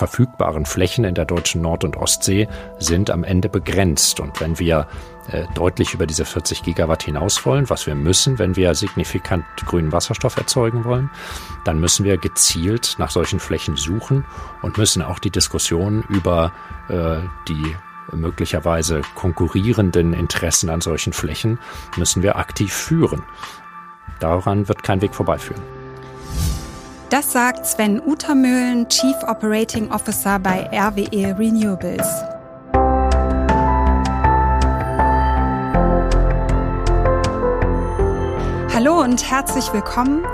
verfügbaren Flächen in der deutschen Nord- und Ostsee sind am Ende begrenzt. Und wenn wir äh, deutlich über diese 40 Gigawatt hinaus wollen, was wir müssen, wenn wir signifikant grünen Wasserstoff erzeugen wollen, dann müssen wir gezielt nach solchen Flächen suchen und müssen auch die Diskussion über äh, die möglicherweise konkurrierenden Interessen an solchen Flächen müssen wir aktiv führen. Daran wird kein Weg vorbeiführen. Das sagt Sven Utermühlen, Chief Operating Officer bei RWE Renewables. Hallo und herzlich willkommen.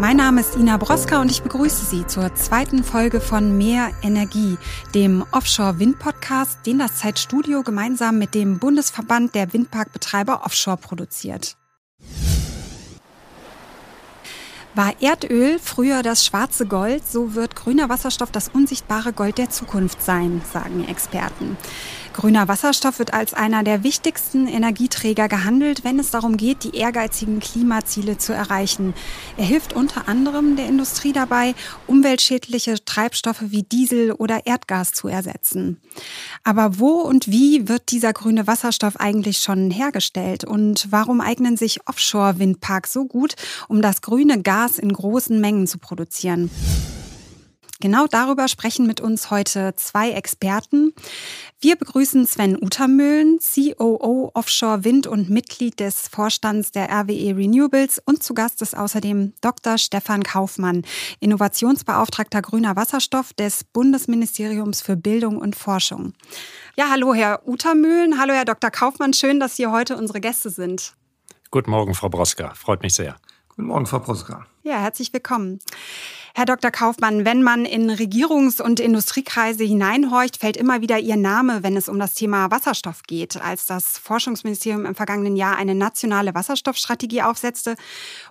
Mein Name ist Ina Broska und ich begrüße Sie zur zweiten Folge von Mehr Energie, dem Offshore-Wind-Podcast, den das Zeitstudio gemeinsam mit dem Bundesverband der Windparkbetreiber Offshore produziert. War Erdöl früher das schwarze Gold, so wird grüner Wasserstoff das unsichtbare Gold der Zukunft sein, sagen Experten. Grüner Wasserstoff wird als einer der wichtigsten Energieträger gehandelt, wenn es darum geht, die ehrgeizigen Klimaziele zu erreichen. Er hilft unter anderem der Industrie dabei, umweltschädliche Treibstoffe wie Diesel oder Erdgas zu ersetzen. Aber wo und wie wird dieser grüne Wasserstoff eigentlich schon hergestellt? Und warum eignen sich Offshore-Windparks so gut, um das grüne Gas in großen Mengen zu produzieren? Genau darüber sprechen mit uns heute zwei Experten. Wir begrüßen Sven Utermühlen, COO Offshore Wind und Mitglied des Vorstands der RWE Renewables und zu Gast ist außerdem Dr. Stefan Kaufmann, Innovationsbeauftragter grüner Wasserstoff des Bundesministeriums für Bildung und Forschung. Ja, hallo Herr Utermühlen, hallo Herr Dr. Kaufmann, schön, dass Sie heute unsere Gäste sind. Guten Morgen, Frau Broska, freut mich sehr. Guten Morgen, Frau Broska. Ja, herzlich willkommen. Herr Dr. Kaufmann, wenn man in Regierungs- und Industriekreise hineinhorcht, fällt immer wieder Ihr Name, wenn es um das Thema Wasserstoff geht. Als das Forschungsministerium im vergangenen Jahr eine nationale Wasserstoffstrategie aufsetzte,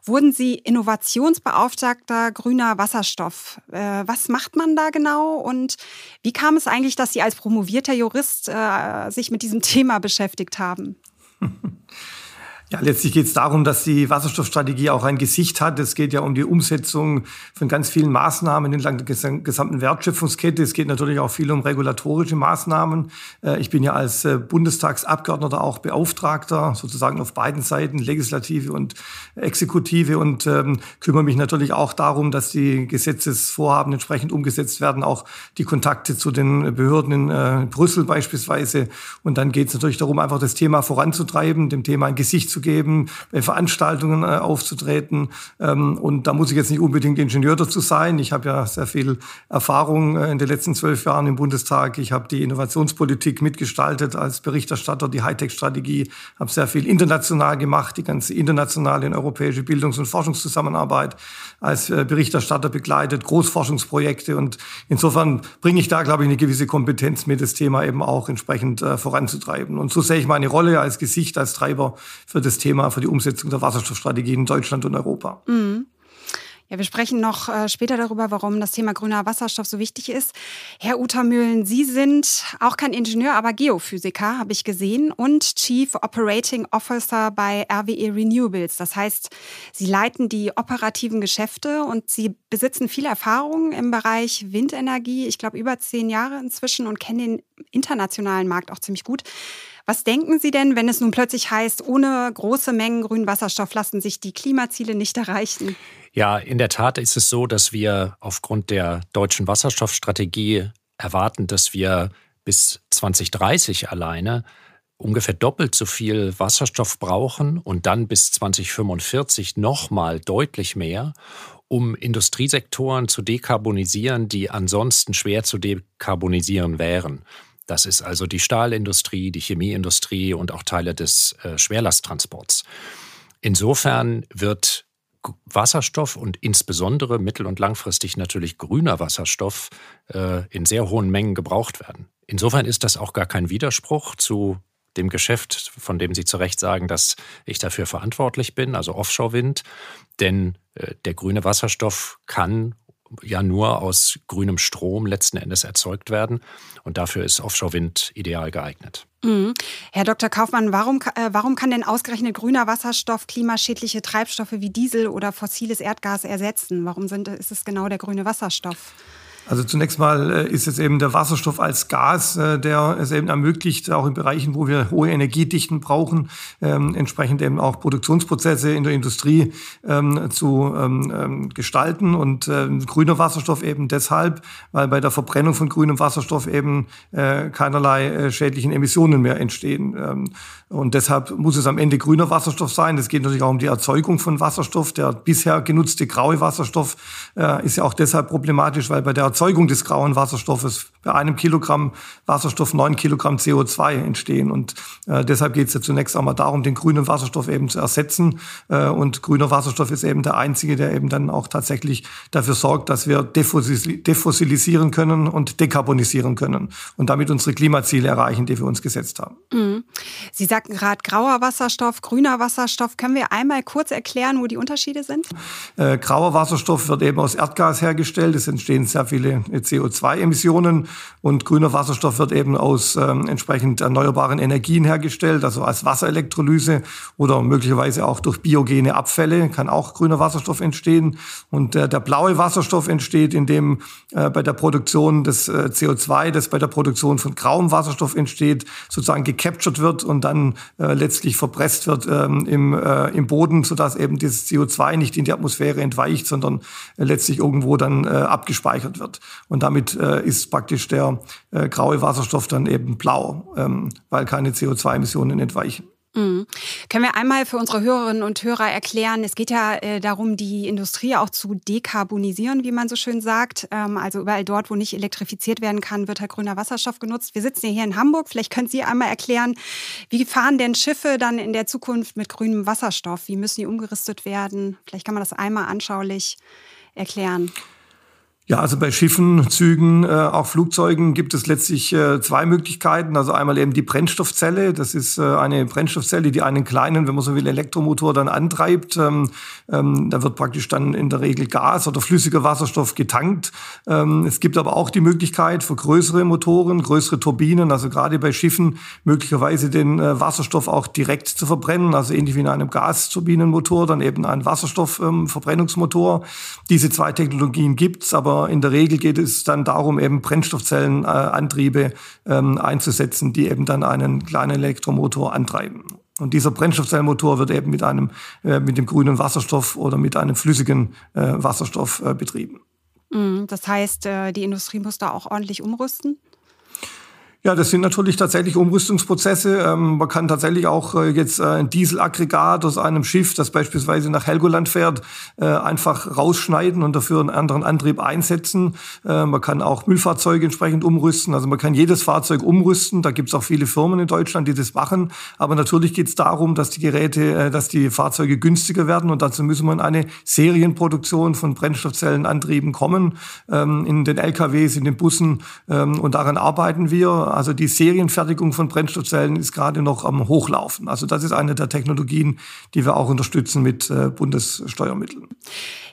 wurden Sie Innovationsbeauftragter grüner Wasserstoff. Äh, was macht man da genau und wie kam es eigentlich, dass Sie als promovierter Jurist äh, sich mit diesem Thema beschäftigt haben? Ja, letztlich geht es darum, dass die Wasserstoffstrategie auch ein Gesicht hat. Es geht ja um die Umsetzung von ganz vielen Maßnahmen entlang der gesamten Wertschöpfungskette. Es geht natürlich auch viel um regulatorische Maßnahmen. Äh, ich bin ja als äh, Bundestagsabgeordneter auch Beauftragter, sozusagen auf beiden Seiten, Legislative und Exekutive, und ähm, kümmere mich natürlich auch darum, dass die Gesetzesvorhaben entsprechend umgesetzt werden, auch die Kontakte zu den Behörden in äh, Brüssel beispielsweise. Und dann geht es natürlich darum, einfach das Thema voranzutreiben, dem Thema ein Gesicht zu geben, bei Veranstaltungen äh, aufzutreten. Ähm, und da muss ich jetzt nicht unbedingt Ingenieur dazu sein. Ich habe ja sehr viel Erfahrung äh, in den letzten zwölf Jahren im Bundestag. Ich habe die Innovationspolitik mitgestaltet als Berichterstatter, die Hightech-Strategie, habe sehr viel international gemacht, die ganze internationale und europäische Bildungs- und Forschungszusammenarbeit als äh, Berichterstatter begleitet, Großforschungsprojekte. Und insofern bringe ich da, glaube ich, eine gewisse Kompetenz mit, das Thema eben auch entsprechend voranzutreiben. Und so sehe ich meine Rolle als Gesicht, als Treiber für das Thema, für die Umsetzung der Wasserstoffstrategie in Deutschland und Europa. Mhm. Ja, wir sprechen noch äh, später darüber, warum das Thema grüner Wasserstoff so wichtig ist. Herr Utermühlen, Sie sind auch kein Ingenieur, aber Geophysiker, habe ich gesehen, und Chief Operating Officer bei RWE Renewables. Das heißt, Sie leiten die operativen Geschäfte und Sie besitzen viel Erfahrung im Bereich Windenergie. Ich glaube, über zehn Jahre inzwischen und kennen den internationalen Markt auch ziemlich gut. Was denken Sie denn, wenn es nun plötzlich heißt, ohne große Mengen grünen Wasserstoff lassen sich die Klimaziele nicht erreichen? Ja, in der Tat ist es so, dass wir aufgrund der deutschen Wasserstoffstrategie erwarten, dass wir bis 2030 alleine ungefähr doppelt so viel Wasserstoff brauchen und dann bis 2045 nochmal deutlich mehr, um Industriesektoren zu dekarbonisieren, die ansonsten schwer zu dekarbonisieren wären. Das ist also die Stahlindustrie, die Chemieindustrie und auch Teile des äh, Schwerlasttransports. Insofern wird Wasserstoff und insbesondere mittel- und langfristig natürlich grüner Wasserstoff äh, in sehr hohen Mengen gebraucht werden. Insofern ist das auch gar kein Widerspruch zu dem Geschäft, von dem Sie zu Recht sagen, dass ich dafür verantwortlich bin, also Offshore-Wind. Denn äh, der grüne Wasserstoff kann ja nur aus grünem Strom letzten Endes erzeugt werden. Und dafür ist Offshore-Wind ideal geeignet. Mhm. Herr Dr. Kaufmann, warum, äh, warum kann denn ausgerechnet grüner Wasserstoff klimaschädliche Treibstoffe wie Diesel oder fossiles Erdgas ersetzen? Warum sind, ist es genau der grüne Wasserstoff? Also zunächst mal äh, ist es eben der Wasserstoff als Gas, äh, der es eben ermöglicht, auch in Bereichen, wo wir hohe Energiedichten brauchen, ähm, entsprechend eben auch Produktionsprozesse in der Industrie ähm, zu ähm, gestalten. Und grüner Wasserstoff eben deshalb, weil bei der Verbrennung von grünem Wasserstoff eben äh, keinerlei schädlichen Emissionen mehr entstehen. Und deshalb muss es am Ende grüner Wasserstoff sein. Es geht natürlich auch um die Erzeugung von Wasserstoff. Der bisher genutzte graue Wasserstoff ist ja auch deshalb problematisch, weil bei der Erzeugung des grauen Wasserstoffes bei einem Kilogramm Wasserstoff neun Kilogramm CO2 entstehen. Und äh, deshalb geht es ja zunächst einmal darum, den grünen Wasserstoff eben zu ersetzen. Äh, und grüner Wasserstoff ist eben der einzige, der eben dann auch tatsächlich dafür sorgt, dass wir defossilisieren können und dekarbonisieren können und damit unsere Klimaziele erreichen, die wir uns gesetzt haben. Mhm. Sie sagten gerade grauer Wasserstoff, grüner Wasserstoff. Können wir einmal kurz erklären, wo die Unterschiede sind? Äh, grauer Wasserstoff wird eben aus Erdgas hergestellt. Es entstehen sehr viele CO2-Emissionen und grüner Wasserstoff wird eben aus ähm, entsprechend erneuerbaren Energien hergestellt, also als Wasserelektrolyse oder möglicherweise auch durch biogene Abfälle kann auch grüner Wasserstoff entstehen. Und äh, der blaue Wasserstoff entsteht, indem äh, bei der Produktion des äh, CO2, das bei der Produktion von grauem Wasserstoff entsteht, sozusagen gecaptured wird und dann äh, letztlich verpresst wird ähm, im, äh, im Boden, sodass eben dieses CO2 nicht in die Atmosphäre entweicht, sondern äh, letztlich irgendwo dann abgespeichert wird. Und damit äh, ist praktisch der äh, graue Wasserstoff dann eben blau, ähm, weil keine CO2-Emissionen entweichen. Mhm. Können wir einmal für unsere Hörerinnen und Hörer erklären, es geht ja äh, darum, die Industrie auch zu dekarbonisieren, wie man so schön sagt. Ähm, also überall dort, wo nicht elektrifiziert werden kann, wird halt grüner Wasserstoff genutzt. Wir sitzen ja hier in Hamburg. Vielleicht können Sie einmal erklären, wie fahren denn Schiffe dann in der Zukunft mit grünem Wasserstoff? Wie müssen die umgerüstet werden? Vielleicht kann man das einmal anschaulich erklären. Ja, also bei Schiffen, Zügen, äh, auch Flugzeugen gibt es letztlich äh, zwei Möglichkeiten. Also einmal eben die Brennstoffzelle. Das ist äh, eine Brennstoffzelle, die einen kleinen, wenn man so will, Elektromotor dann antreibt. Ähm, ähm, da wird praktisch dann in der Regel Gas oder flüssiger Wasserstoff getankt. Ähm, es gibt aber auch die Möglichkeit für größere Motoren, größere Turbinen, also gerade bei Schiffen möglicherweise den äh, Wasserstoff auch direkt zu verbrennen, also ähnlich wie in einem Gasturbinenmotor, dann eben ein Wasserstoffverbrennungsmotor. Ähm, Diese zwei Technologien gibt's, aber in der Regel geht es dann darum, eben Brennstoffzellenantriebe ähm, einzusetzen, die eben dann einen kleinen Elektromotor antreiben. Und dieser Brennstoffzellenmotor wird eben mit einem, äh, mit dem grünen Wasserstoff oder mit einem flüssigen äh, Wasserstoff äh, betrieben. Mm, das heißt, die Industrie muss da auch ordentlich umrüsten? Ja, das sind natürlich tatsächlich Umrüstungsprozesse. Ähm, man kann tatsächlich auch äh, jetzt äh, ein Dieselaggregat aus einem Schiff, das beispielsweise nach Helgoland fährt, äh, einfach rausschneiden und dafür einen anderen Antrieb einsetzen. Äh, man kann auch Müllfahrzeuge entsprechend umrüsten. Also man kann jedes Fahrzeug umrüsten. Da gibt es auch viele Firmen in Deutschland, die das machen. Aber natürlich geht es darum, dass die Geräte, äh, dass die Fahrzeuge günstiger werden und dazu müssen wir in eine Serienproduktion von Brennstoffzellenantrieben kommen, ähm, in den LKWs, in den Bussen ähm, und daran arbeiten wir. Also die Serienfertigung von Brennstoffzellen ist gerade noch am Hochlaufen. Also das ist eine der Technologien, die wir auch unterstützen mit äh, Bundessteuermitteln.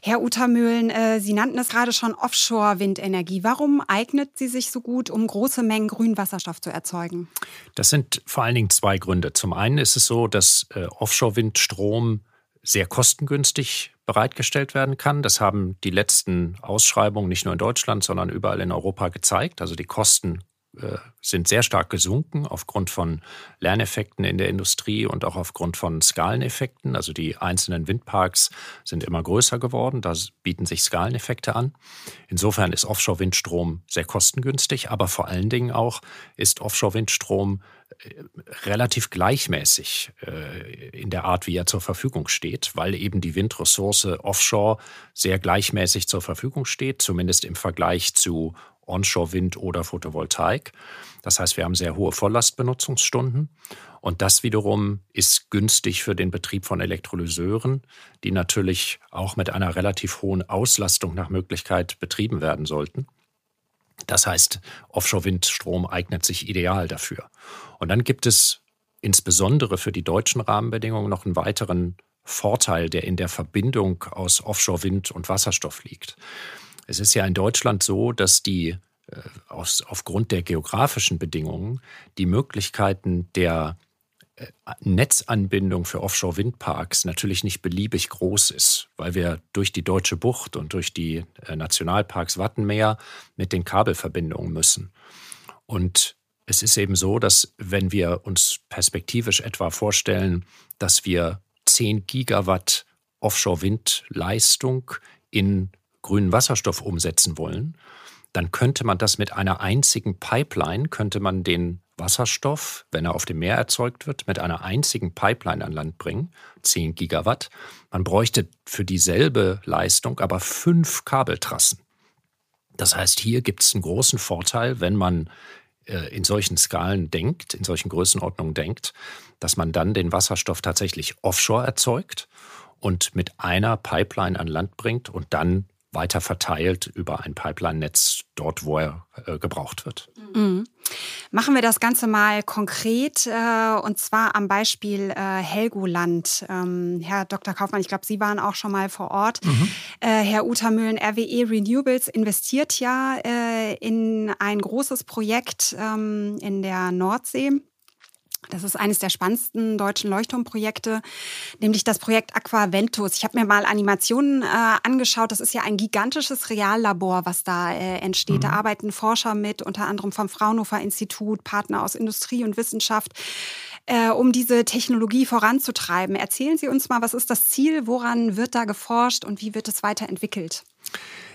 Herr Utermühlen, äh, Sie nannten es gerade schon Offshore-Windenergie. Warum eignet sie sich so gut, um große Mengen grünen Wasserstoff zu erzeugen? Das sind vor allen Dingen zwei Gründe. Zum einen ist es so, dass äh, Offshore-Windstrom sehr kostengünstig bereitgestellt werden kann. Das haben die letzten Ausschreibungen nicht nur in Deutschland, sondern überall in Europa gezeigt. Also die Kosten sind sehr stark gesunken aufgrund von Lerneffekten in der Industrie und auch aufgrund von Skaleneffekten. Also die einzelnen Windparks sind immer größer geworden, da bieten sich Skaleneffekte an. Insofern ist Offshore-Windstrom sehr kostengünstig, aber vor allen Dingen auch ist Offshore-Windstrom äh, relativ gleichmäßig äh, in der Art, wie er zur Verfügung steht, weil eben die Windressource offshore sehr gleichmäßig zur Verfügung steht, zumindest im Vergleich zu Onshore-Wind oder Photovoltaik. Das heißt, wir haben sehr hohe Volllastbenutzungsstunden. Und das wiederum ist günstig für den Betrieb von Elektrolyseuren, die natürlich auch mit einer relativ hohen Auslastung nach Möglichkeit betrieben werden sollten. Das heißt, Offshore-Windstrom eignet sich ideal dafür. Und dann gibt es insbesondere für die deutschen Rahmenbedingungen noch einen weiteren Vorteil, der in der Verbindung aus Offshore-Wind und Wasserstoff liegt. Es ist ja in Deutschland so, dass die äh, aus, aufgrund der geografischen Bedingungen die Möglichkeiten der äh, Netzanbindung für Offshore-Windparks natürlich nicht beliebig groß ist, weil wir durch die Deutsche Bucht und durch die äh, Nationalparks Wattenmeer mit den Kabelverbindungen müssen. Und es ist eben so, dass wenn wir uns perspektivisch etwa vorstellen, dass wir 10 Gigawatt Offshore-Windleistung in grünen Wasserstoff umsetzen wollen, dann könnte man das mit einer einzigen Pipeline, könnte man den Wasserstoff, wenn er auf dem Meer erzeugt wird, mit einer einzigen Pipeline an Land bringen, 10 Gigawatt. Man bräuchte für dieselbe Leistung aber fünf Kabeltrassen. Das heißt, hier gibt es einen großen Vorteil, wenn man äh, in solchen Skalen denkt, in solchen Größenordnungen denkt, dass man dann den Wasserstoff tatsächlich offshore erzeugt und mit einer Pipeline an Land bringt und dann weiter verteilt über ein Pipeline-Netz dort, wo er äh, gebraucht wird. Mhm. Machen wir das Ganze mal konkret äh, und zwar am Beispiel äh, Helgoland. Ähm, Herr Dr. Kaufmann, ich glaube, Sie waren auch schon mal vor Ort. Mhm. Äh, Herr Utermühlen, RWE Renewables investiert ja äh, in ein großes Projekt ähm, in der Nordsee das ist eines der spannendsten deutschen Leuchtturmprojekte, nämlich das Projekt Aquaventus. Ich habe mir mal Animationen äh, angeschaut. Das ist ja ein gigantisches Reallabor, was da äh, entsteht. Mhm. Da arbeiten Forscher mit, unter anderem vom Fraunhofer Institut, Partner aus Industrie und Wissenschaft, äh, um diese Technologie voranzutreiben. Erzählen Sie uns mal, was ist das Ziel? Woran wird da geforscht und wie wird es weiterentwickelt?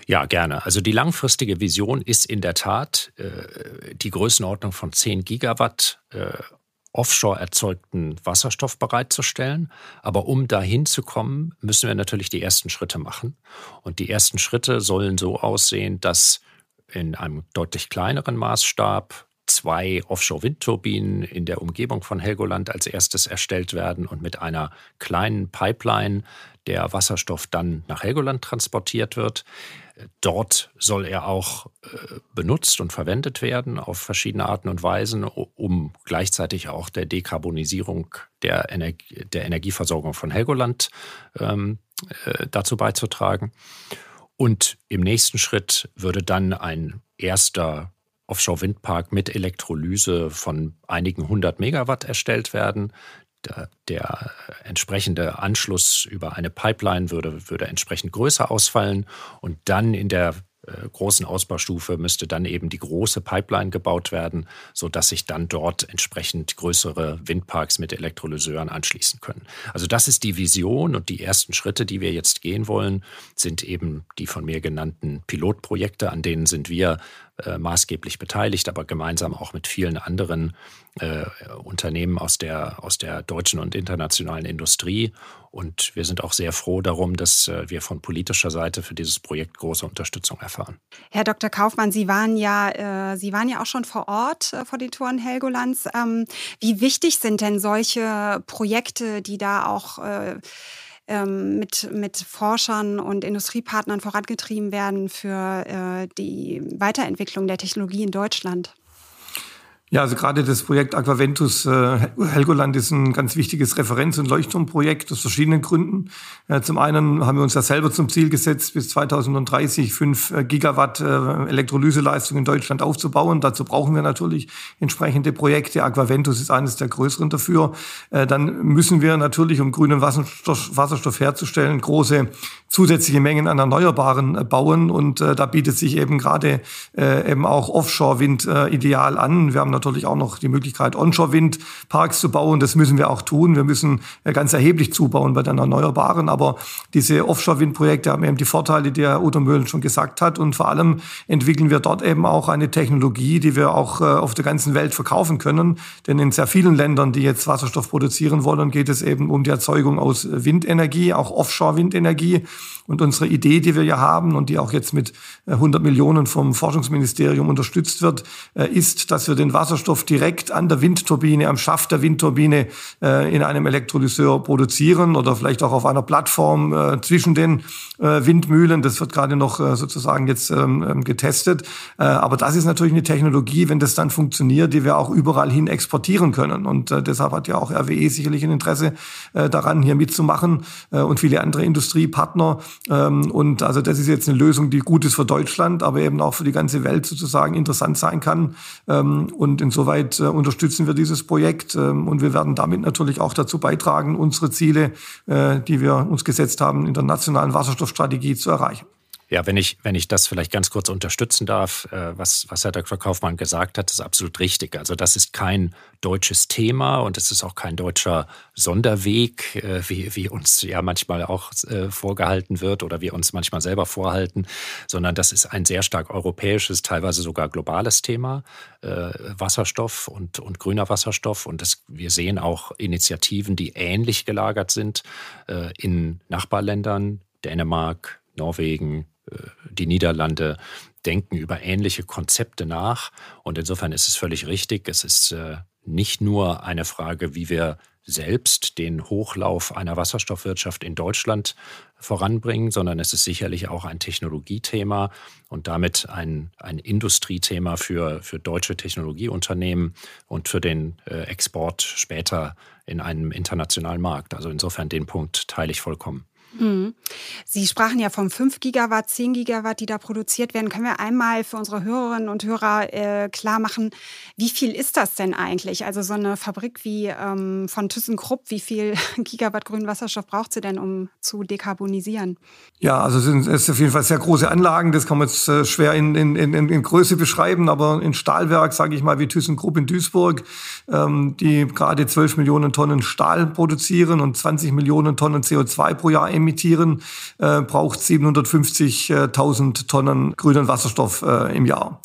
Ja, gerne. Also die langfristige Vision ist in der Tat äh, die Größenordnung von 10 Gigawatt äh, offshore erzeugten Wasserstoff bereitzustellen. Aber um dahin zu kommen, müssen wir natürlich die ersten Schritte machen. Und die ersten Schritte sollen so aussehen, dass in einem deutlich kleineren Maßstab zwei Offshore-Windturbinen in der Umgebung von Helgoland als erstes erstellt werden und mit einer kleinen Pipeline der Wasserstoff dann nach Helgoland transportiert wird. Dort soll er auch äh, benutzt und verwendet werden auf verschiedene Arten und Weisen, um gleichzeitig auch der Dekarbonisierung der, Energie, der Energieversorgung von Helgoland ähm, äh, dazu beizutragen. Und im nächsten Schritt würde dann ein erster Offshore-Windpark mit Elektrolyse von einigen hundert Megawatt erstellt werden, der, entsprechende Anschluss über eine Pipeline würde, würde entsprechend größer ausfallen und dann in der äh, großen Ausbaustufe müsste dann eben die große Pipeline gebaut werden, sodass sich dann dort entsprechend größere Windparks mit Elektrolyseuren anschließen können. Also das ist die Vision und die ersten Schritte, die wir jetzt gehen wollen, sind eben die von mir genannten Pilotprojekte, an denen sind wir äh, maßgeblich beteiligt, aber gemeinsam auch mit vielen anderen äh, Unternehmen aus der, aus der deutschen und internationalen Industrie. Und wir sind auch sehr froh darum, dass äh, wir von politischer Seite für dieses Projekt große Unterstützung erfahren. Herr Dr. Kaufmann, Sie waren ja, äh, Sie waren ja auch schon vor Ort äh, vor den Touren Helgolands. Ähm, wie wichtig sind denn solche Projekte, die da auch ähm, mit, mit Forschern und Industriepartnern vorangetrieben werden für äh, die Weiterentwicklung der Technologie in Deutschland? Ja, also gerade das Projekt Aquaventus äh, Helgoland ist ein ganz wichtiges Referenz- und Leuchtturmprojekt aus verschiedenen Gründen. Ja, zum einen haben wir uns ja selber zum Ziel gesetzt, bis 2030 fünf äh, Gigawatt äh, Elektrolyseleistung in Deutschland aufzubauen. Dazu brauchen wir natürlich entsprechende Projekte. Aquaventus ist eines der größeren dafür. Äh, dann müssen wir natürlich, um grünen Wasserstoff, Wasserstoff herzustellen, große zusätzliche Mengen an Erneuerbaren äh, bauen. Und äh, da bietet sich eben gerade äh, eben auch Offshore-Wind äh, ideal an. Wir haben natürlich auch noch die Möglichkeit, Onshore-Windparks zu bauen. Das müssen wir auch tun. Wir müssen äh, ganz erheblich zubauen bei den Erneuerbaren. Aber diese Offshore-Windprojekte haben eben die Vorteile, die Herr Udo Möhlen schon gesagt hat. Und vor allem entwickeln wir dort eben auch eine Technologie, die wir auch äh, auf der ganzen Welt verkaufen können. Denn in sehr vielen Ländern, die jetzt Wasserstoff produzieren wollen, geht es eben um die Erzeugung aus Windenergie, auch Offshore-Windenergie. Und unsere Idee, die wir ja haben und die auch jetzt mit 100 äh, Millionen vom Forschungsministerium unterstützt wird, äh, ist, dass wir den Wasserstoff direkt an der Windturbine, am Schaft der Windturbine äh, in einem Elektrolyseur produzieren oder vielleicht auch auf einer Plattform zwischen den Windmühlen. Das wird gerade noch sozusagen jetzt ähm, ähm, getestet. Aber das ist natürlich eine Technologie, wenn das dann funktioniert, die wir auch überall hin exportieren können. Und deshalb hat ja auch RWE sicherlich ein Interesse daran, hier mitzumachen und viele andere Industriepartner. Ähm, und also das ist jetzt eine Lösung, die gut ist für Deutschland, aber eben auch für die ganze Welt sozusagen interessant sein kann. Ähm, und Und insoweit äh, unterstützen wir dieses Projekt ähm, und wir werden damit natürlich auch dazu beitragen, unsere Ziele, äh, die wir uns gesetzt haben, in der nationalen Wasserstoffstrategie zu erreichen. Ja, wenn ich, wenn ich das vielleicht ganz kurz unterstützen darf, äh, was, was Herr Dr. Kaufmann gesagt hat, ist absolut richtig. Also das ist kein deutsches Thema und es ist auch kein deutscher Sonderweg, äh, wie, wie uns ja manchmal auch äh, vorgehalten wird oder wir uns manchmal selber vorhalten, sondern das ist ein sehr stark europäisches, teilweise sogar globales Thema, Wasserstoff und, und grüner Wasserstoff. Und das, wir sehen auch Initiativen, die ähnlich gelagert sind in Nachbarländern, Dänemark, Norwegen, die Niederlande denken über ähnliche Konzepte nach. Und insofern ist es völlig richtig. Es ist äh, nicht nur eine Frage, wie wir selbst den Hochlauf einer Wasserstoffwirtschaft in Deutschland voranbringen, sondern es ist sicherlich auch ein Technologiethema und damit ein, ein Industriethema für, für deutsche Technologieunternehmen und für den äh, Export später in einem internationalen Markt. Also insofern den Punkt teile ich vollkommen. Mhm. Sie sprachen ja von 5 Gigawatt, 10 Gigawatt, die da produziert werden. Können wir einmal für unsere Hörerinnen und Hörer äh, klar machen, wie viel ist das denn eigentlich? Also so eine Fabrik wie ähm, von ThyssenKrupp, wie viel Gigawatt grünen Wasserstoff braucht sie denn, um zu dekarbonisieren? Ja, also es sind es auf jeden Fall sehr große Anlagen. Das kann man jetzt äh, schwer in, in, in, in Größe beschreiben, aber ein Stahlwerk, sage ich mal, wie ThyssenKrupp in Duisburg, ähm, die gerade 12 Millionen Tonnen Stahl produzieren und 20 Millionen Tonnen CO2 pro Jahr emittieren, äh, braucht 750.000 Tonnen grünen Wasserstoff äh, im Jahr.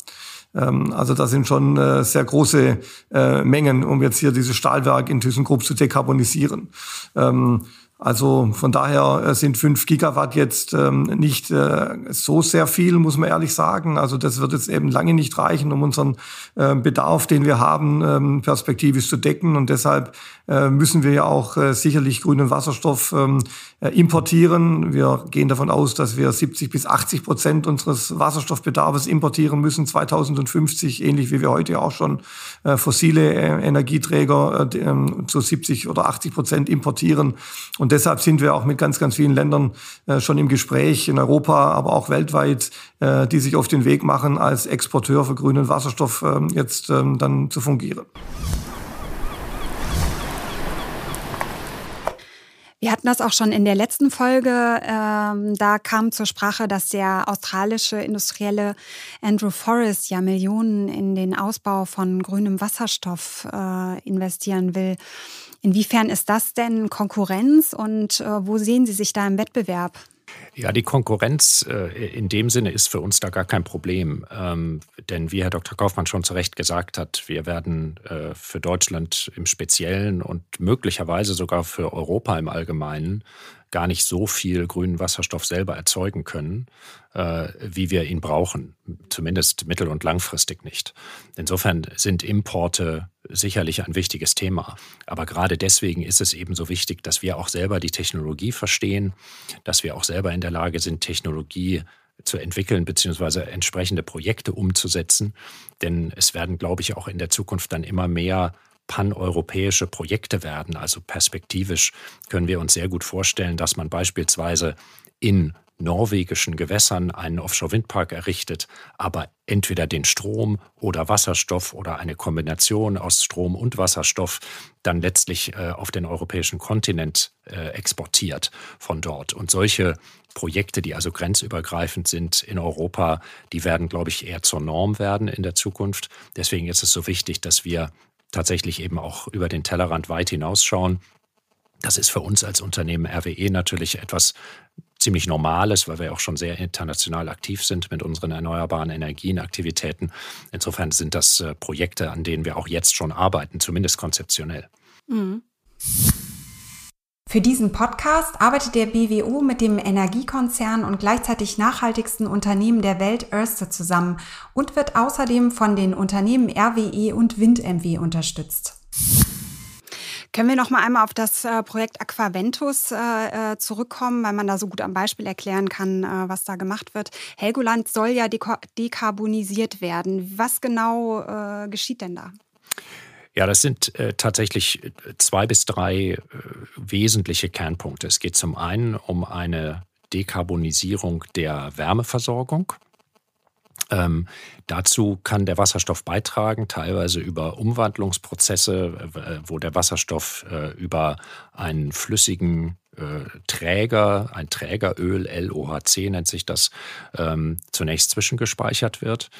Ähm, also das sind schon äh, sehr große äh, Mengen, um jetzt hier dieses Stahlwerk in ThyssenKrupp zu dekarbonisieren. Ähm, also von daher äh, sind fünf Gigawatt jetzt ähm, nicht äh, so sehr viel, muss man ehrlich sagen. Also das wird jetzt eben lange nicht reichen, um unseren äh, Bedarf, den wir haben, ähm, perspektivisch zu decken. Und deshalb müssen wir ja auch äh, sicherlich grünen Wasserstoff ähm, äh, importieren. Wir gehen davon aus, dass wir 70 bis 80 Prozent unseres Wasserstoffbedarfs importieren müssen 2050, ähnlich wie wir heute auch schon fossile Energieträger ähm, zu 70 oder 80 Prozent importieren. Und deshalb sind wir auch mit ganz, ganz vielen Ländern schon im Gespräch in Europa, aber auch weltweit, die sich auf den Weg machen, als Exporteur für grünen Wasserstoff ähm, jetzt dann zu fungieren. Wir hatten das auch schon in der letzten Folge. Ähm, da kam zur Sprache, dass der australische Industrielle Andrew Forrest ja Millionen in den Ausbau von grünem Wasserstoff äh, investieren will. Inwiefern ist das denn Konkurrenz und äh, wo sehen Sie sich da im Wettbewerb? Ja, die Konkurrenz äh, in dem Sinne ist für uns da gar kein Problem. Ähm, denn wie Herr Dr. Kaufmann schon zu Recht gesagt hat, wir werden äh, für Deutschland im Speziellen und möglicherweise sogar für Europa im Allgemeinen gar nicht so viel grünen Wasserstoff selber erzeugen können, äh, wie wir ihn brauchen. Zumindest mittel- und langfristig nicht. Insofern sind Importe sicherlich ein wichtiges Thema. Aber gerade deswegen ist es eben so wichtig, dass wir auch selber die Technologie verstehen, dass wir auch selber in der Lage sind, Technologie zu entwickeln beziehungsweise entsprechende Projekte umzusetzen. Denn es werden, glaube ich, auch in der Zukunft dann immer mehr paneuropäische Projekte werden. Also perspektivisch können wir uns sehr gut vorstellen, dass man beispielsweise in norwegischen Gewässern einen Offshore-Windpark errichtet, aber entweder den Strom oder Wasserstoff oder eine Kombination aus Strom und Wasserstoff dann letztlich äh, auf den europäischen Kontinent äh, exportiert von dort. Und solche Projekte, die also grenzübergreifend sind in Europa, die werden, glaube ich, eher zur Norm werden in der Zukunft. Deswegen ist es so wichtig, dass wir tatsächlich eben auch über den Tellerrand weit hinausschauen. Das ist für uns als Unternehmen RWE natürlich etwas ziemlich Normales, weil wir auch schon sehr international aktiv sind mit unseren erneuerbaren Energienaktivitäten. Insofern sind das äh, Projekte, an denen wir auch jetzt schon arbeiten, zumindest konzeptionell. Mhm. Für diesen Podcast arbeitet der BWO mit dem Energiekonzern und gleichzeitig nachhaltigsten Unternehmen der Welt Örste zusammen und wird außerdem von den Unternehmen RWE und WindMW unterstützt. Können wir noch mal einmal auf das äh, Projekt Aquaventus äh, äh, zurückkommen, weil man da so gut am Beispiel erklären kann, was da gemacht wird. Helgoland soll ja dekarbonisiert werden. Was genau geschieht denn da? Ja, das sind äh, tatsächlich äh, zwei bis drei äh, wesentliche Kernpunkte. Es geht zum einen um eine Dekarbonisierung der Wärmeversorgung. Ähm, dazu kann der Wasserstoff beitragen, teilweise über Umwandlungsprozesse, äh, wo der Wasserstoff äh, über einen flüssigen äh, Träger, ein Trägeröl, LOHC nennt sich das, ähm, zunächst zwischengespeichert wird.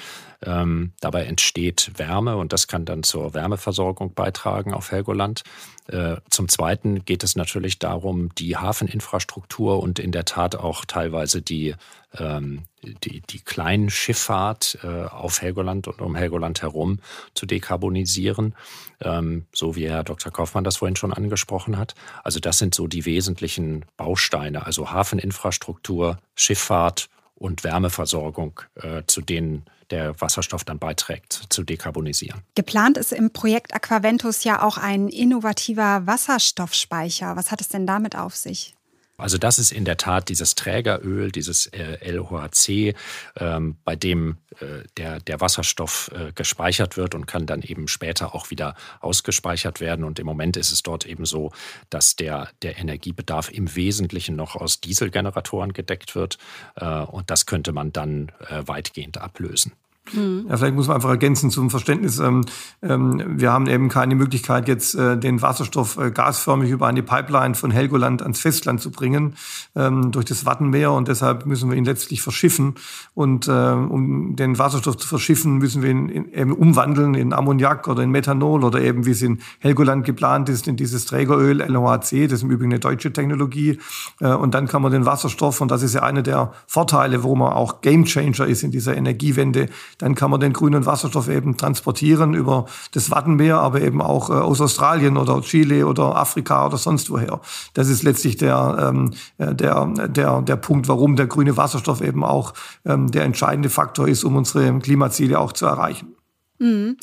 Ähm, dabei entsteht Wärme und das kann dann zur Wärmeversorgung beitragen auf Helgoland. Äh, zum Zweiten geht es natürlich darum, die Hafeninfrastruktur und in der Tat auch teilweise die, ähm, die, die kleinen Schifffahrt äh, auf Helgoland und um Helgoland herum zu dekarbonisieren, ähm, so wie Herr Dr. Kaufmann das vorhin schon angesprochen hat. Also das sind so die wesentlichen Bausteine, also Hafeninfrastruktur, Schifffahrt und Wärmeversorgung, äh, zu denen der Wasserstoff dann beiträgt, zu dekarbonisieren. Geplant ist im Projekt Aquaventus ja auch ein innovativer Wasserstoffspeicher. Was hat es denn damit auf sich? Also das ist in der Tat dieses Trägeröl, dieses äh, LOHC, ähm, bei dem äh, der, der Wasserstoff äh, gespeichert wird und kann dann eben später auch wieder ausgespeichert werden. Und im Moment ist es dort eben so, dass der, der Energiebedarf im Wesentlichen noch aus Dieselgeneratoren gedeckt wird. Und das könnte man dann weitgehend ablösen. Mhm. Ja, vielleicht muss man einfach ergänzen zum Verständnis. Ähm, ähm, wir haben eben keine Möglichkeit, jetzt äh, den Wasserstoff äh, gasförmig über eine Pipeline von Helgoland ans Festland zu bringen, ähm, durch das Wattenmeer. Und deshalb müssen wir ihn letztlich verschiffen. Und äh, um den Wasserstoff zu verschiffen, müssen wir ihn in, eben umwandeln in Ammoniak oder in Methanol oder eben, wie es in Helgoland geplant ist, in dieses Trägeröl LOHC. Das ist im Übrigen eine deutsche Technologie. Äh, und dann kann man den Wasserstoff, und das ist ja einer der Vorteile, warum er auch Gamechanger ist in dieser Energiewende, dann kann man den grünen Wasserstoff eben transportieren über das Wattenmeer, aber eben auch äh, aus Australien oder Chile oder Afrika oder sonst woher. Das ist letztlich der, ähm, äh, der, der, der Punkt, warum der grüne Wasserstoff eben auch ähm, der entscheidende Faktor ist, um unsere Klimaziele auch zu erreichen. Mhm.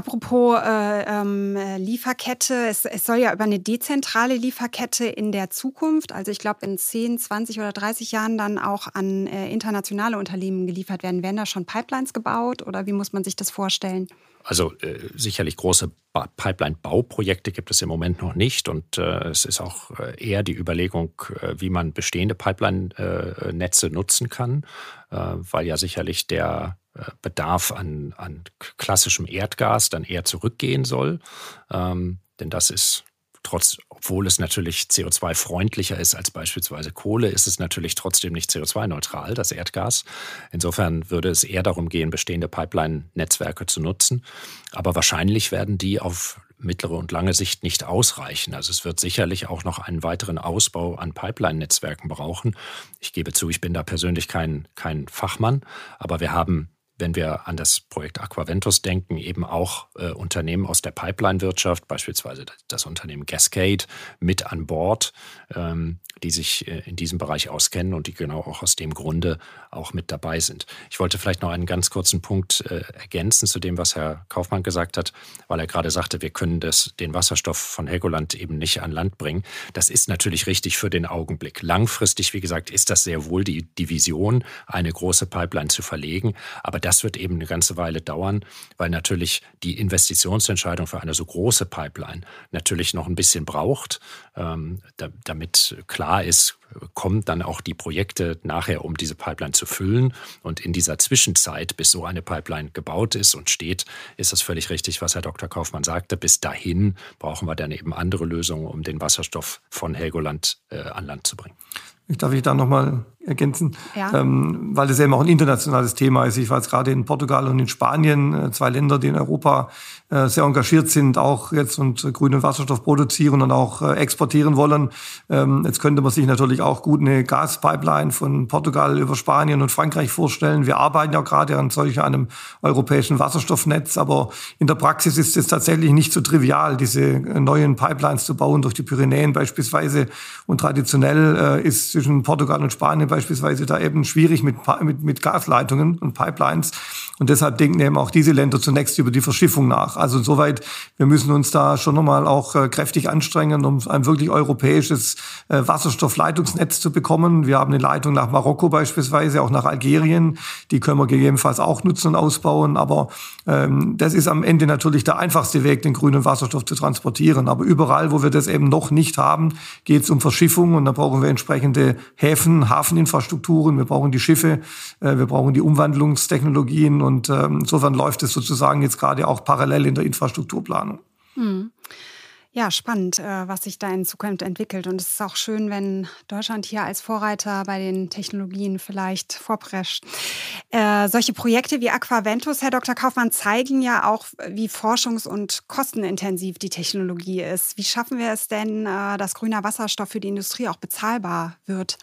Apropos äh, ähm, Lieferkette, es, es, soll ja über eine dezentrale Lieferkette in der Zukunft, also ich glaube in 10, 20 oder 30 Jahren dann auch an äh, internationale Unternehmen geliefert werden. Werden da schon Pipelines gebaut oder wie muss man sich das vorstellen? Also äh, sicherlich große Pipeline-Bauprojekte gibt es im Moment noch nicht und äh, es ist auch äh, eher die Überlegung, äh, wie man bestehende Pipeline-Netze nutzen kann, äh, weil ja sicherlich der Bedarf an, an klassischem Erdgas dann eher zurückgehen soll. Ähm, denn das ist trotz, obwohl es natürlich CO2-freundlicher ist als beispielsweise Kohle, ist es natürlich trotzdem nicht CO2-neutral, das Erdgas. Insofern würde es eher darum gehen, bestehende Pipeline-Netzwerke zu nutzen. Aber wahrscheinlich werden die auf mittlere und lange Sicht nicht ausreichen. Also es wird sicherlich auch noch einen weiteren Ausbau an Pipeline-Netzwerken brauchen. Ich gebe zu, ich bin da persönlich kein, kein Fachmann, aber wir haben wenn wir an das Projekt Aquaventus denken, eben auch äh, Unternehmen aus der Pipeline-Wirtschaft, beispielsweise das Unternehmen Cascade, mit an Bord, ähm, die sich äh, in diesem Bereich auskennen und die genau auch aus dem Grunde auch mit dabei sind. Ich wollte vielleicht noch einen ganz kurzen Punkt äh, ergänzen zu dem, was Herr Kaufmann gesagt hat, weil er gerade sagte, wir können das, den Wasserstoff von Helgoland eben nicht an Land bringen. Das ist natürlich richtig für den Augenblick. Langfristig, wie gesagt, ist das sehr wohl die, die Vision, eine große Pipeline zu verlegen. Aber das wird eben eine ganze Weile dauern, weil natürlich die Investitionsentscheidung für eine so große Pipeline natürlich noch ein bisschen braucht, ähm, damit klar klar ist, kommen dann auch die Projekte nachher, um diese Pipeline zu füllen. Und in dieser Zwischenzeit, bis so eine Pipeline gebaut ist und steht, ist das völlig richtig, was Herr Dr. Kaufmann sagte. Bis dahin brauchen wir dann eben andere Lösungen, um den Wasserstoff von Helgoland äh, an Land zu bringen. Ich darf ich da nochmal ergänzen, ja. ähm, weil das eben auch ein internationales Thema ist. Ich war jetzt gerade in Portugal und in Spanien, äh, zwei Länder, die in Europa äh, sehr engagiert sind, auch jetzt und äh, grünen Wasserstoff produzieren und auch äh, exportieren wollen. Ähm, jetzt könnte man sich natürlich auch gut eine Gaspipeline von Portugal über Spanien und Frankreich vorstellen. Wir arbeiten ja gerade an solch einem europäischen Wasserstoffnetz, aber in der Praxis ist es tatsächlich nicht so trivial, diese äh, neuen Pipelines zu bauen durch die Pyrenäen beispielsweise. Und traditionell äh, ist zwischen Portugal und Spanien beispielsweise da eben schwierig mit, mit, mit Gasleitungen und Pipelines. Und deshalb denken eben auch diese Länder zunächst über die Verschiffung nach. Also insoweit, wir müssen uns da schon nochmal auch äh, kräftig anstrengen, um ein wirklich europäisches äh, Wasserstoffleitungsnetz zu bekommen. Wir haben eine Leitung nach Marokko beispielsweise, auch nach Algerien. Die können wir gegebenenfalls auch nutzen und ausbauen. Aber ähm, das ist am Ende natürlich der einfachste Weg, den grünen Wasserstoff zu transportieren. Aber überall, wo wir das eben noch nicht haben, geht es um Verschiffung und da brauchen wir entsprechende Häfen, Hafeninfrastrukturen. Wir brauchen die Schiffe, äh, wir brauchen die Umwandlungstechnologien und äh, insofern läuft es sozusagen jetzt gerade auch parallel in der Infrastrukturplanung. Hm. Ja, spannend, äh, was sich da in Zukunft entwickelt. Und es ist auch schön, wenn Deutschland hier als Vorreiter bei den Technologien vielleicht vorprescht. Äh, solche Projekte wie Aquaventus, Herr Dr. Kaufmann, zeigen ja auch, wie forschungs- und kostenintensiv die Technologie ist. Wie schaffen wir es denn, äh, dass grüner Wasserstoff für die Industrie auch bezahlbar wird?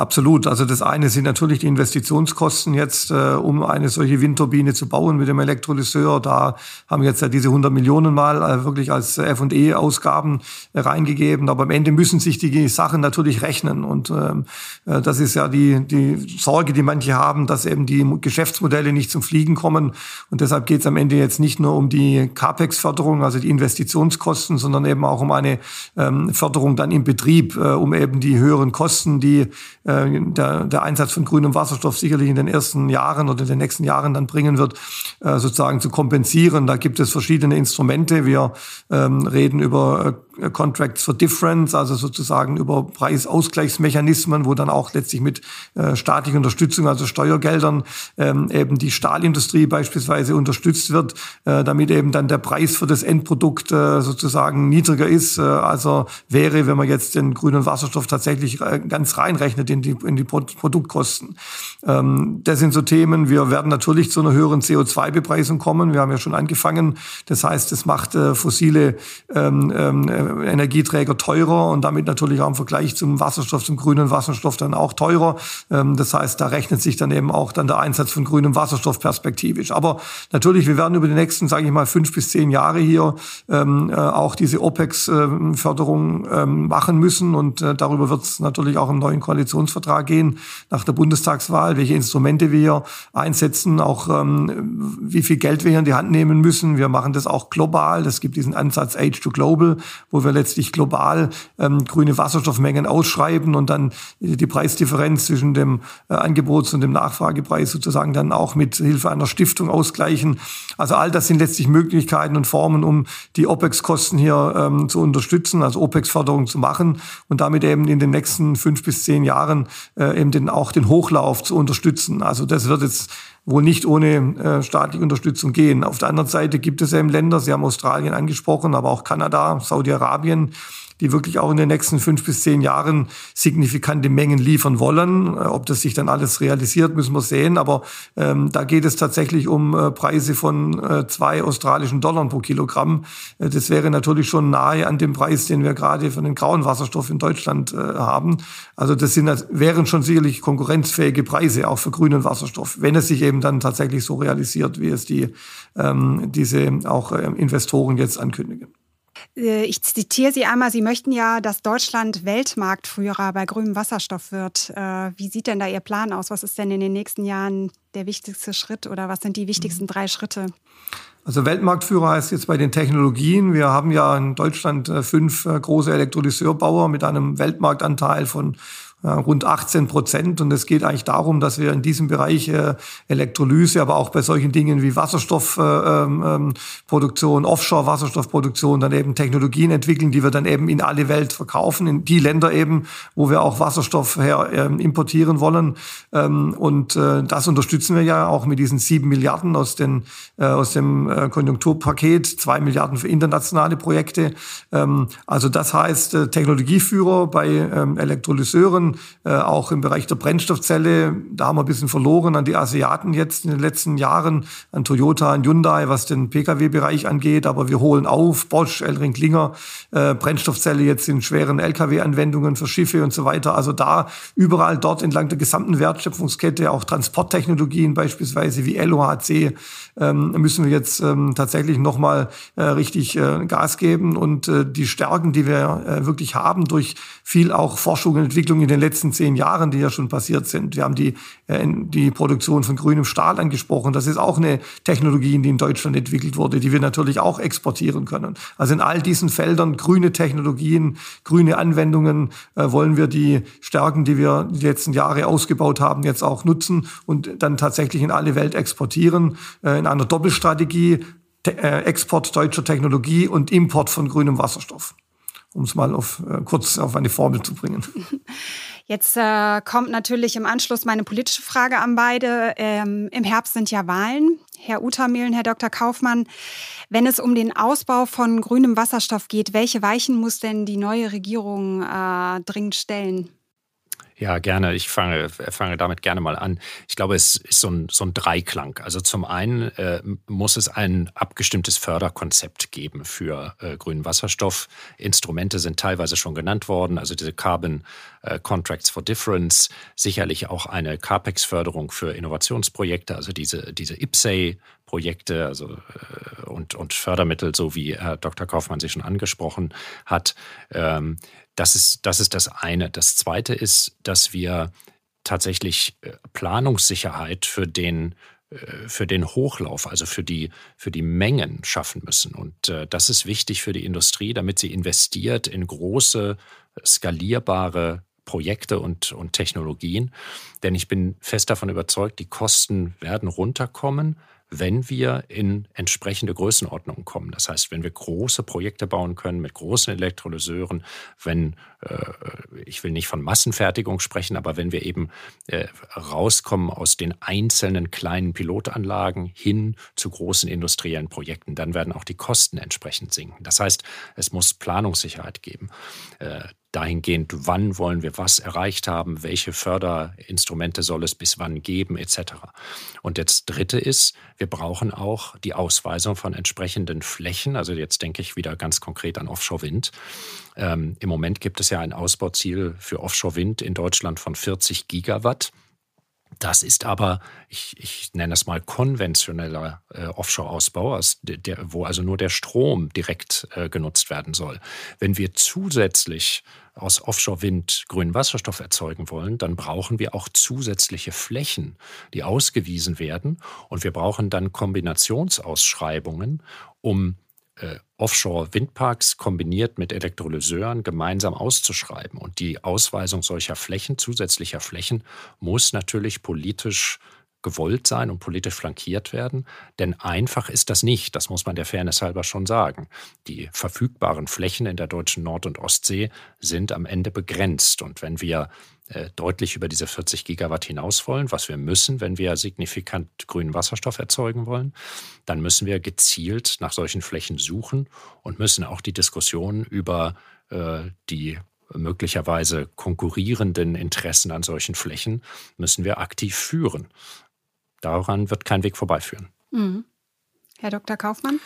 Absolut. Also das eine sind natürlich die Investitionskosten jetzt, äh, um eine solche Windturbine zu bauen mit dem Elektrolyseur. Da haben jetzt ja diese 100 Millionen mal äh, wirklich als F&E-Ausgaben äh, reingegeben. Aber am Ende müssen sich die Sachen natürlich rechnen. Und ähm, äh, das ist ja die, die Sorge, die manche haben, dass eben die Geschäftsmodelle nicht zum Fliegen kommen. Und deshalb geht es am Ende jetzt nicht nur um die CAPEX-Förderung, also die Investitionskosten, sondern eben auch um eine ähm, Förderung dann im Betrieb, äh, um eben die höheren Kosten, die äh, der, der Einsatz von grünem Wasserstoff sicherlich in den ersten Jahren oder in den nächsten Jahren dann bringen wird, äh, sozusagen zu kompensieren. Da gibt es verschiedene Instrumente. Wir ähm, reden über äh, Contracts for Difference, also sozusagen über Preisausgleichsmechanismen, wo dann auch letztlich mit äh, staatlicher Unterstützung, also Steuergeldern, ähm, eben die Stahlindustrie beispielsweise unterstützt wird, äh, damit eben dann der Preis für das Endprodukt äh, sozusagen niedriger ist. Äh, also wäre, wenn man jetzt den grünen Wasserstoff tatsächlich äh, ganz reinrechnet in die, in die Produktkosten. Ähm, das sind so Themen. Wir werden natürlich zu einer höheren CO2-Bepreisung kommen. Wir haben ja schon angefangen. Das heißt, es macht äh, fossile ähm, ähm, Energieträger teurer und damit natürlich auch im Vergleich zum Wasserstoff, zum grünen Wasserstoff dann auch teurer. Ähm, das heißt, da rechnet sich dann eben auch dann der Einsatz von grünem Wasserstoff perspektivisch. Aber natürlich, wir werden über die nächsten, sage ich mal, fünf bis zehn Jahre hier ähm, äh, auch diese OPEX-Förderung ähm, machen müssen und äh, darüber wird es natürlich auch im neuen Koalitionsvertrag gehen nach der Bundestagswahl, welche Instrumente wir einsetzen, auch wie viel Geld wir hier in die Hand nehmen müssen. Wir machen das auch global. Es gibt diesen Ansatz Age to Global, wo wir letztlich global ähm, grüne Wasserstoffmengen ausschreiben und dann die Preisdifferenz zwischen dem äh, Angebots- und dem Nachfragepreis sozusagen dann auch mit Hilfe einer Stiftung ausgleichen. Also all das sind letztlich Möglichkeiten und Formen, um die OPEX-Kosten hier ähm, zu unterstützen, also OPEX-Förderung zu machen und damit eben in den nächsten fünf bis zehn Jahren äh, eben den, auch den Hochlauf zu unterstützen. Also das wird jetzt wohl nicht ohne äh, staatliche Unterstützung gehen. Auf der anderen Seite gibt es eben Länder, Sie haben Australien angesprochen, aber auch Kanada, Saudi-Arabien, die wirklich auch in den nächsten fünf bis zehn Jahren signifikante Mengen liefern wollen. Äh, ob das sich dann alles realisiert, müssen wir sehen. Aber ähm, da geht es tatsächlich um äh, Preise von äh, zwei australischen Dollar pro Kilogramm. Äh, das wäre natürlich schon nahe an dem Preis, den wir gerade für den grauen Wasserstoff in Deutschland äh, haben. Also das sind, wären schon sicherlich konkurrenzfähige Preise auch für grünen Wasserstoff, wenn es sich eben dann tatsächlich so realisiert, wie es die ähm, diese auch äh, Investoren jetzt ankündigen. Äh, ich zitiere Sie einmal, Sie möchten ja, dass Deutschland Weltmarktführer bei grünem Wasserstoff wird. Äh, wie sieht denn da Ihr Plan aus? Was ist denn in den nächsten Jahren der wichtigste Schritt oder was sind die wichtigsten drei Schritte? Also Weltmarktführer heißt jetzt bei den Technologien. Wir haben ja in Deutschland äh, fünf große Elektrolyseurbauer mit einem Weltmarktanteil von rund 18 Prozent. Und es geht eigentlich darum, dass wir in diesem Bereich äh, Elektrolyse, aber auch bei solchen Dingen wie Wasserstoffproduktion, äh, ähm, Offshore-Wasserstoffproduktion, dann eben Technologien entwickeln, die wir dann eben in alle Welt verkaufen, in die Länder eben, wo wir auch Wasserstoff her ähm, importieren wollen. Ähm, und äh, das unterstützen wir ja auch mit diesen sieben Milliarden aus, den, aus dem Konjunkturpaket, zwei Milliarden für internationale Projekte. Also das heißt, Technologieführer bei Elektrolyseuren, äh, auch im Bereich der Brennstoffzelle. Da haben wir ein bisschen verloren an die Asiaten jetzt in den letzten Jahren, an Toyota, an Hyundai, was den Pkw-Bereich angeht. Aber wir holen auf, Bosch, Elring Klinger, äh, Brennstoffzelle jetzt in schweren Lkw-Anwendungen für Schiffe und so weiter. Also da überall dort entlang der gesamten Wertschöpfungskette, auch Transporttechnologien beispielsweise wie LOHC, ähm, müssen wir jetzt ähm, tatsächlich nochmal äh, richtig Gas geben und die Stärken, die wir wirklich haben durch viel auch Forschung und Entwicklung in den den letzten zehn Jahren, die ja schon passiert sind. Wir haben die, äh, die Produktion von grünem Stahl angesprochen. Das ist auch eine Technologie, die in Deutschland entwickelt wurde, die wir natürlich auch exportieren können. Also in all diesen Feldern grüne Technologien, grüne Anwendungen äh, wollen wir die Stärken, die wir die letzten Jahre ausgebaut haben, jetzt auch nutzen und dann tatsächlich in alle Welt exportieren, äh, in einer Doppelstrategie, Te äh, Export deutscher Technologie und Import von grünem Wasserstoff um es mal auf, äh, kurz auf eine Formel zu bringen. Jetzt äh, kommt natürlich im Anschluss meine politische Frage an beide. Ähm, Im Herbst sind ja Wahlen. Herr Utermehlen, Herr Dr. Kaufmann, wenn es um den Ausbau von grünem Wasserstoff geht, welche Weichen muss denn die neue Regierung äh, dringend stellen? Ja, gerne. Ich fange, fange damit gerne mal an. Ich glaube, es ist so ein, so ein Dreiklang. Also zum einen äh, muss es ein abgestimmtes Förderkonzept geben für äh, grünen Wasserstoff. Instrumente sind teilweise schon genannt worden, also diese Carbon äh, Contracts for Difference, sicherlich auch eine CAPEX-Förderung für Innovationsprojekte, also diese, diese IPSEI Projekte also, äh, und, und Fördermittel, so wie Herr Dr. Kaufmann sich schon angesprochen hat. Ähm, das ist, das ist das eine. Das zweite ist, dass wir tatsächlich äh, Planungssicherheit für den äh, für den Hochlauf, also für die, für die Mengen schaffen müssen. Und äh, das ist wichtig für die Industrie, damit sie investiert in große, skalierbare Projekte und, und Technologien. Denn ich bin fest davon überzeugt, die Kosten werden runterkommen, wenn wir in entsprechende Größenordnungen kommen. Das heißt, wenn wir große Projekte bauen können mit großen Elektrolyseuren, wenn, äh, ich will nicht von Massenfertigung sprechen, aber wenn wir eben äh, rauskommen aus den einzelnen kleinen Pilotanlagen hin zu großen industriellen Projekten, dann werden auch die Kosten entsprechend sinken. Das heißt, es muss Planungssicherheit geben. Äh, dahingehend, wann wollen wir was erreicht haben, welche Förderinstrumente soll es bis wann geben, etc. Und das Dritte ist, wir brauchen auch die Ausweisung von entsprechenden Flächen. Also jetzt denke ich wieder ganz konkret an Offshore-Wind. Ähm, Im Moment gibt es ja ein Ausbauziel für Offshore-Wind in Deutschland von 40 Gigawatt. Das ist aber, ich, ich nenne das mal konventioneller äh, Offshore-Ausbau, wo also nur der Strom direkt äh, genutzt werden soll. Wenn wir zusätzlich aus Offshore-Wind grünen Wasserstoff erzeugen wollen, dann brauchen wir auch zusätzliche Flächen, die ausgewiesen werden. Und wir brauchen dann Kombinationsausschreibungen, um äh, Offshore-Windparks kombiniert mit Elektrolyseuren gemeinsam auszuschreiben. Und die Ausweisung solcher Flächen, zusätzlicher Flächen, muss natürlich politisch gewollt sein und politisch flankiert werden. Denn einfach ist das nicht, das muss man der Fairness halber schon sagen. Die verfügbaren Flächen in der deutschen Nord- und Ostsee sind am Ende begrenzt. Und wenn wir deutlich über diese 40 Gigawatt hinaus wollen, was wir müssen, wenn wir signifikant grünen Wasserstoff erzeugen wollen, dann müssen wir gezielt nach solchen Flächen suchen und müssen auch die Diskussion über äh, die möglicherweise konkurrierenden Interessen an solchen Flächen müssen wir aktiv führen. Daran wird kein Weg vorbeiführen. Mhm. Herr Dr. Kaufmann?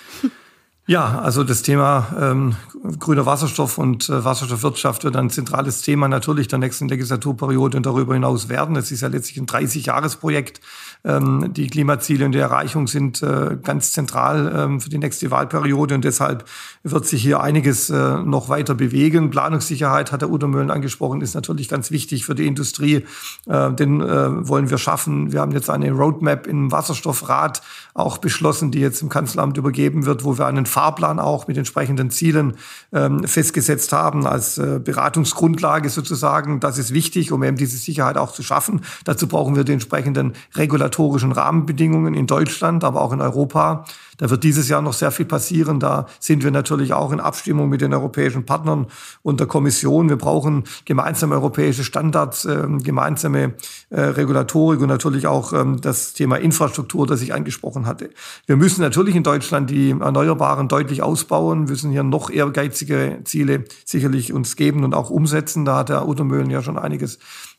Ja, also das Thema ähm, grüner Wasserstoff und äh, Wasserstoffwirtschaft wird ein zentrales Thema natürlich der nächsten Legislaturperiode und darüber hinaus werden. Es ist ja letztlich ein 30-Jahres-Projekt. Ähm, die Klimaziele und die Erreichung sind äh, ganz zentral ähm, für die nächste Wahlperiode und deshalb wird sich hier einiges äh, noch weiter bewegen. Planungssicherheit hat der Udo Möhlen angesprochen, ist natürlich ganz wichtig für die Industrie. Äh, den äh, wollen wir schaffen. Wir haben jetzt eine Roadmap im Wasserstoffrat auch beschlossen, die jetzt im Kanzleramt übergeben wird, wo wir einen Fahrplan auch mit entsprechenden Zielen ähm, festgesetzt haben als äh, Beratungsgrundlage sozusagen. Das ist wichtig, um eben diese Sicherheit auch zu schaffen. Dazu brauchen wir die entsprechenden regulatorischen Rahmenbedingungen in Deutschland, aber auch in Europa. Da wird dieses Jahr noch sehr viel passieren. Da sind wir natürlich auch in Abstimmung mit den europäischen Partnern und der Kommission. Wir brauchen gemeinsame europäische Standards, äh, gemeinsame äh, Regulatorik und natürlich auch ähm, das Thema Infrastruktur, das ich angesprochen hatte. Wir müssen natürlich in Deutschland die Erneuerbaren deutlich ausbauen, müssen hier noch ehrgeizige Ziele sicherlich uns geben und auch umsetzen. Da hat der Udo Möhlen ja schon einiges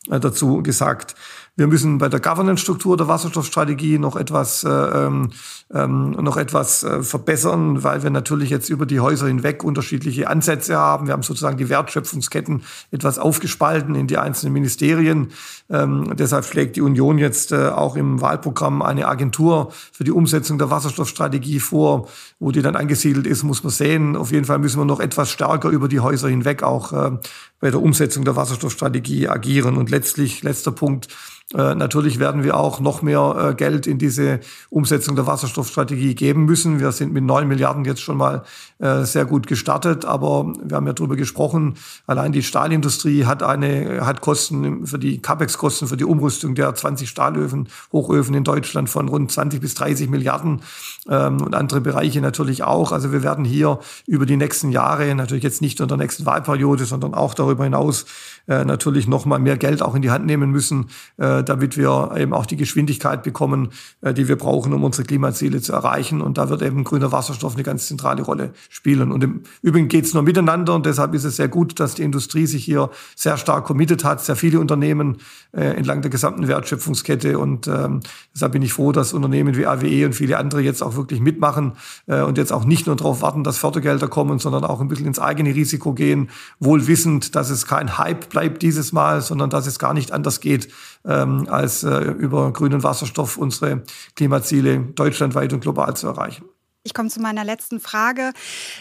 äh, dazu gesagt. Wir müssen bei der Governance-Struktur der Wasserstoffstrategie noch etwas, äh, ähm, ähm, noch etwas äh, verbessern, weil wir natürlich jetzt über die Häuser hinweg unterschiedliche Ansätze haben. Wir haben sozusagen die Wertschöpfungsketten etwas aufgespalten in die einzelnen Ministerien. Ähm, deshalb schlägt die Union jetzt äh, auch im Wahlprogramm eine Agentur für die Umsetzung der Wasserstoffstrategie vor. Wo die dann angesiedelt ist, muss man sehen. Auf jeden Fall müssen wir noch etwas stärker über die Häuser hinweg auch äh, bei der Umsetzung der Wasserstoffstrategie agieren. Und letztlich, letzter Punkt, äh, natürlich werden wir auch noch mehr äh, Geld in diese Umsetzung der Wasserstoffstrategie geben müssen. Wir sind mit neun Milliarden jetzt schon mal äh, sehr gut gestartet, aber wir haben ja darüber gesprochen. Allein die Stahlindustrie hat eine hat Kosten für die Capex-Kosten für die Umrüstung der 20 Stahlöfen, Hochöfen in Deutschland von rund 20 bis 30 Milliarden ähm, und andere Bereiche natürlich auch. Also wir werden hier über die nächsten Jahre natürlich jetzt nicht in der nächsten Wahlperiode, sondern auch darüber hinaus natürlich noch mal mehr Geld auch in die Hand nehmen müssen äh, damit wir eben auch die Geschwindigkeit bekommen, äh, die wir brauchen, um unsere Klimaziele zu erreichen. Und da wird eben grüner Wasserstoff eine ganz zentrale Rolle spielen. Und im Übrigen geht es nur miteinander und deshalb ist es sehr gut, dass die Industrie sich hier sehr stark committed hat, sehr viele Unternehmen äh, entlang der gesamten Wertschöpfungskette. Und ähm, deshalb bin ich froh, dass Unternehmen wie AWE und viele andere jetzt auch wirklich mitmachen äh, und jetzt auch nicht nur darauf warten, dass Fördergelder kommen, sondern auch ein bisschen ins eigene Risiko gehen, wohl wissend, dass es kein Hype bleibt dieses Mal, sondern dass es gar nicht anders geht, ähm, als äh, über grünen Wasserstoff unsere Klimaziele deutschlandweit und global zu erreichen. Ich komme zu meiner letzten Frage.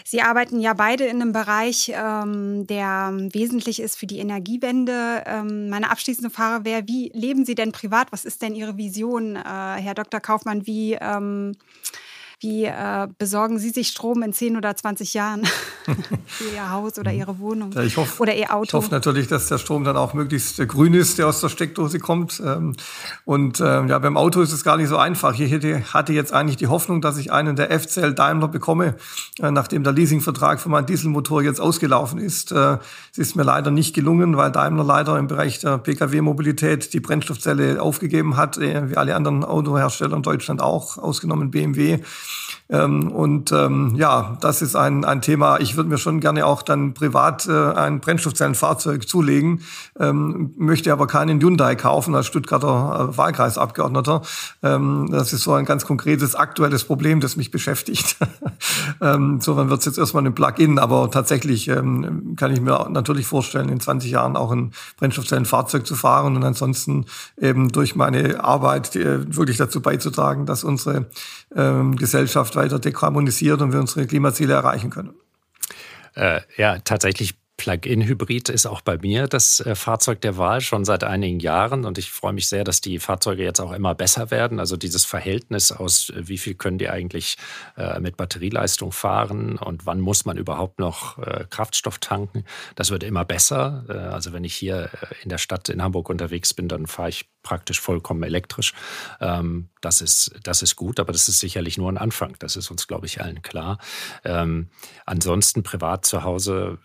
Sie arbeiten ja beide in einem Bereich, ähm, der wesentlich ist für die Energiewende. Ähm, meine abschließende Frage wäre, wie leben Sie denn privat? Was ist denn Ihre Vision, äh, Herr Dr. Kaufmann? Wie ähm, wie äh, besorgen Sie sich Strom in 10 oder 20 Jahren für Ihr Haus oder Ihre Wohnung ja, ich hoffe, oder Ihr Auto? Ich hoffe natürlich, dass der Strom dann auch möglichst äh, grün ist, der aus der Steckdose kommt. Ähm, und ähm, ja, beim Auto ist es gar nicht so einfach. Ich hatte jetzt eigentlich die Hoffnung, dass ich einen der FCL Daimler bekomme, äh, nachdem der Leasingvertrag für meinen Dieselmotor jetzt ausgelaufen ist. Äh, es ist mir leider nicht gelungen, weil Daimler leider im Bereich der Pkw-Mobilität die Brennstoffzelle aufgegeben hat, äh, wie alle anderen Autohersteller in Deutschland auch, ausgenommen BMW. Ähm, und ähm, ja, das ist ein, ein Thema. Ich würde mir schon gerne auch dann privat äh, ein Brennstoffzellenfahrzeug zulegen, ähm, möchte aber keinen Hyundai kaufen als Stuttgarter äh, Wahlkreisabgeordneter. Ähm, das ist so ein ganz konkretes aktuelles Problem, das mich beschäftigt. ähm, insofern wird es jetzt erstmal ein Plug-in, aber tatsächlich ähm, kann ich mir natürlich vorstellen, in 20 Jahren auch ein Brennstoffzellenfahrzeug zu fahren und ansonsten eben durch meine Arbeit äh, wirklich dazu beizutragen, dass unsere ähm, Gesellschaft weiter dekarbonisiert und wir unsere Klimaziele erreichen können. Äh, ja, tatsächlich Plug-in-Hybrid ist auch bei mir das äh, Fahrzeug der Wahl schon seit einigen Jahren und ich freue mich sehr, dass die Fahrzeuge jetzt auch immer besser werden. Also dieses Verhältnis aus, äh, wie viel können die eigentlich äh, mit Batterieleistung fahren und wann muss man überhaupt noch Kraftstoff tanken, das wird immer besser. Also wenn ich hier in der Stadt in Hamburg unterwegs bin, dann fahre ich praktisch vollkommen elektrisch. Ähm, das, ist, das ist gut, aber das ist sicherlich nur ein Anfang. Das ist uns, glaube ich, allen klar. Ähm, ansonsten privat zu Hause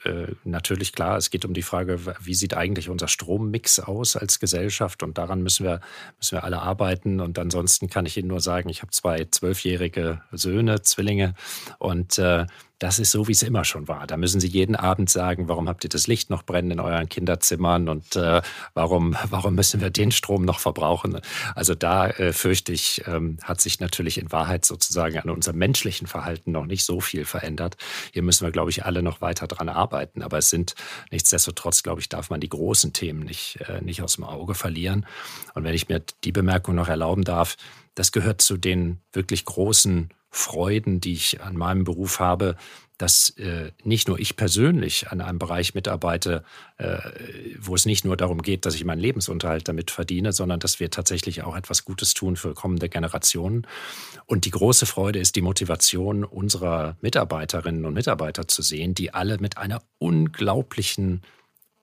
natürlich klar, es geht um die Frage, wie sieht eigentlich unser Strommix aus als Gesellschaft und daran müssen wir, müssen wir alle arbeiten. Und ansonsten kann ich Ihnen nur sagen, ich habe zwei zwölfjährige Söhne, Zwillinge und äh, das ist so, wie es immer schon war. Da müssen Sie jeden Abend sagen, warum habt ihr das Licht noch brennen in euren Kinderzimmern und äh, warum, warum müssen wir den Strom noch verbrauchen? Also da äh, fürchte ich, ähm, hat sich natürlich in Wahrheit sozusagen an unserem menschlichen Verhalten noch nicht so viel verändert. Hier müssen wir, glaube ich, alle noch weiter dran arbeiten. Aber es sind nichtsdestotrotz, glaube ich, darf man die großen Themen nicht, äh, nicht aus dem Auge verlieren. Und wenn ich mir die Bemerkung noch erlauben darf, das gehört zu den wirklich großen Freuden, die ich an meinem Beruf habe, dass äh, nicht nur ich persönlich an einem Bereich mitarbeite, äh, wo es nicht nur darum geht, dass ich meinen Lebensunterhalt damit verdiene, sondern dass wir tatsächlich auch etwas Gutes tun für kommende Generationen. Und die große Freude ist die Motivation unserer Mitarbeiterinnen und Mitarbeiter zu sehen, die alle mit einer unglaublichen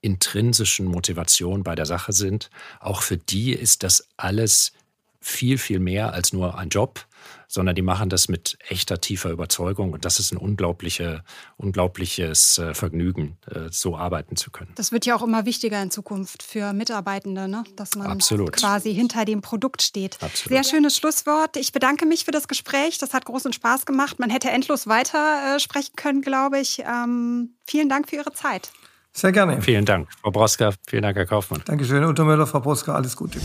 intrinsischen Motivation bei der Sache sind. Auch für die ist das alles viel, viel mehr als nur ein Job, sondern die machen das mit echter, tiefer Überzeugung. Und das ist ein unglaubliche, unglaubliches äh, Vergnügen, äh, so arbeiten zu können. Das wird ja auch immer wichtiger in Zukunft für Mitarbeitende, ne? dass man Absolut. quasi hinter dem Produkt steht. Absolut. Sehr schönes Schlusswort. Ich bedanke mich für das Gespräch. Das hat großen Spaß gemacht. Man hätte endlos weiter äh, sprechen können, glaube ich. Ähm, vielen Dank für Ihre Zeit. Sehr gerne. Vielen Dank, Frau Broska. Vielen Dank, Herr Kaufmann. Dankeschön, Herr Untermüller, Frau Broska. Alles Gute.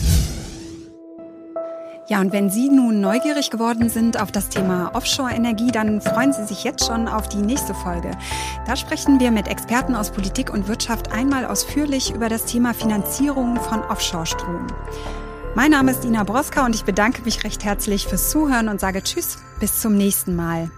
Ja, und wenn Sie nun neugierig geworden sind auf das Thema Offshore-Energie, dann freuen Sie sich jetzt schon auf die nächste Folge. Da sprechen wir mit Experten aus Politik und Wirtschaft einmal ausführlich über das Thema Finanzierung von Offshore-Strom. Mein Name ist Ina Broska und ich bedanke mich recht herzlich fürs Zuhören und sage Tschüss, bis zum nächsten Mal.